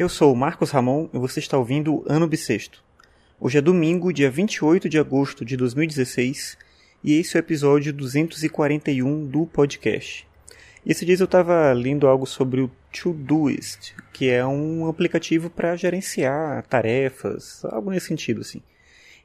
Eu sou o Marcos Ramon e você está ouvindo Ano Bissexto. Hoje é domingo, dia 28 de agosto de 2016, e esse é o episódio 241 do podcast. Esse dia eu estava lendo algo sobre o Todoist, que é um aplicativo para gerenciar tarefas, algo nesse sentido assim.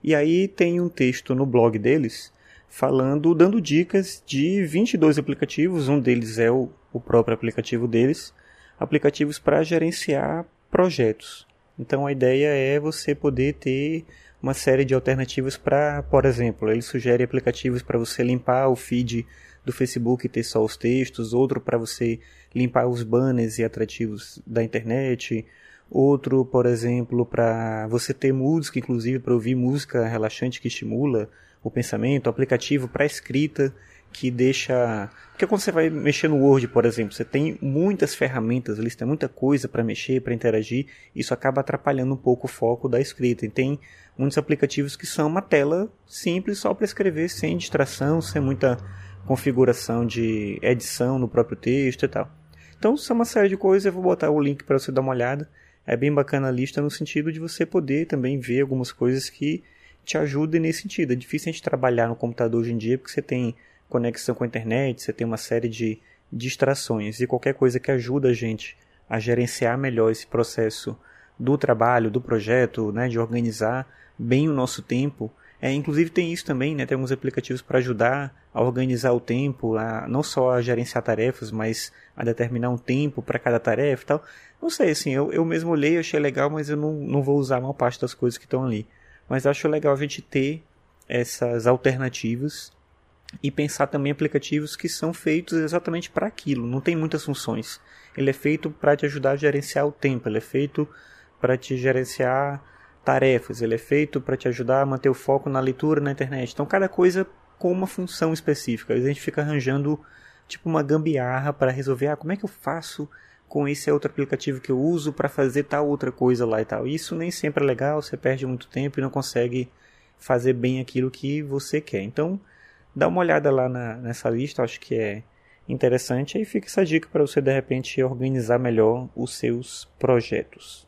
E aí tem um texto no blog deles falando, dando dicas de 22 aplicativos, um deles é o, o próprio aplicativo deles, aplicativos para gerenciar projetos. Então a ideia é você poder ter uma série de alternativas para, por exemplo, ele sugere aplicativos para você limpar o feed do Facebook e ter só os textos, outro para você limpar os banners e atrativos da internet, outro, por exemplo, para você ter música, inclusive para ouvir música relaxante que estimula o pensamento, aplicativo para escrita que deixa. Porque quando você vai mexer no Word, por exemplo, você tem muitas ferramentas ali, tem muita coisa para mexer, para interagir, isso acaba atrapalhando um pouco o foco da escrita. E tem muitos aplicativos que são uma tela simples só para escrever, sem distração, sem muita configuração de edição no próprio texto e tal. Então, são uma série de coisas, eu vou botar o link para você dar uma olhada. É bem bacana a lista no sentido de você poder também ver algumas coisas que te ajudem nesse sentido. É difícil a gente trabalhar no computador hoje em dia porque você tem conexão com a internet, você tem uma série de distrações e qualquer coisa que ajuda a gente a gerenciar melhor esse processo do trabalho, do projeto, né, de organizar bem o nosso tempo. É, inclusive tem isso também, né, tem alguns aplicativos para ajudar a organizar o tempo, a, não só a gerenciar tarefas, mas a determinar um tempo para cada tarefa e tal. Não sei, assim, eu, eu mesmo olhei, achei legal, mas eu não, não vou usar a maior parte das coisas que estão ali. Mas acho legal a gente ter essas alternativas e pensar também aplicativos que são feitos exatamente para aquilo, não tem muitas funções. Ele é feito para te ajudar a gerenciar o tempo, ele é feito para te gerenciar tarefas, ele é feito para te ajudar a manter o foco na leitura na internet. Então cada coisa com uma função específica. Às vezes a gente fica arranjando tipo uma gambiarra para resolver, ah, como é que eu faço com esse outro aplicativo que eu uso para fazer tal outra coisa lá e tal. Isso nem sempre é legal, você perde muito tempo e não consegue fazer bem aquilo que você quer. Então, dá uma olhada lá na, nessa lista, acho que é interessante. Aí fica essa dica para você de repente organizar melhor os seus projetos.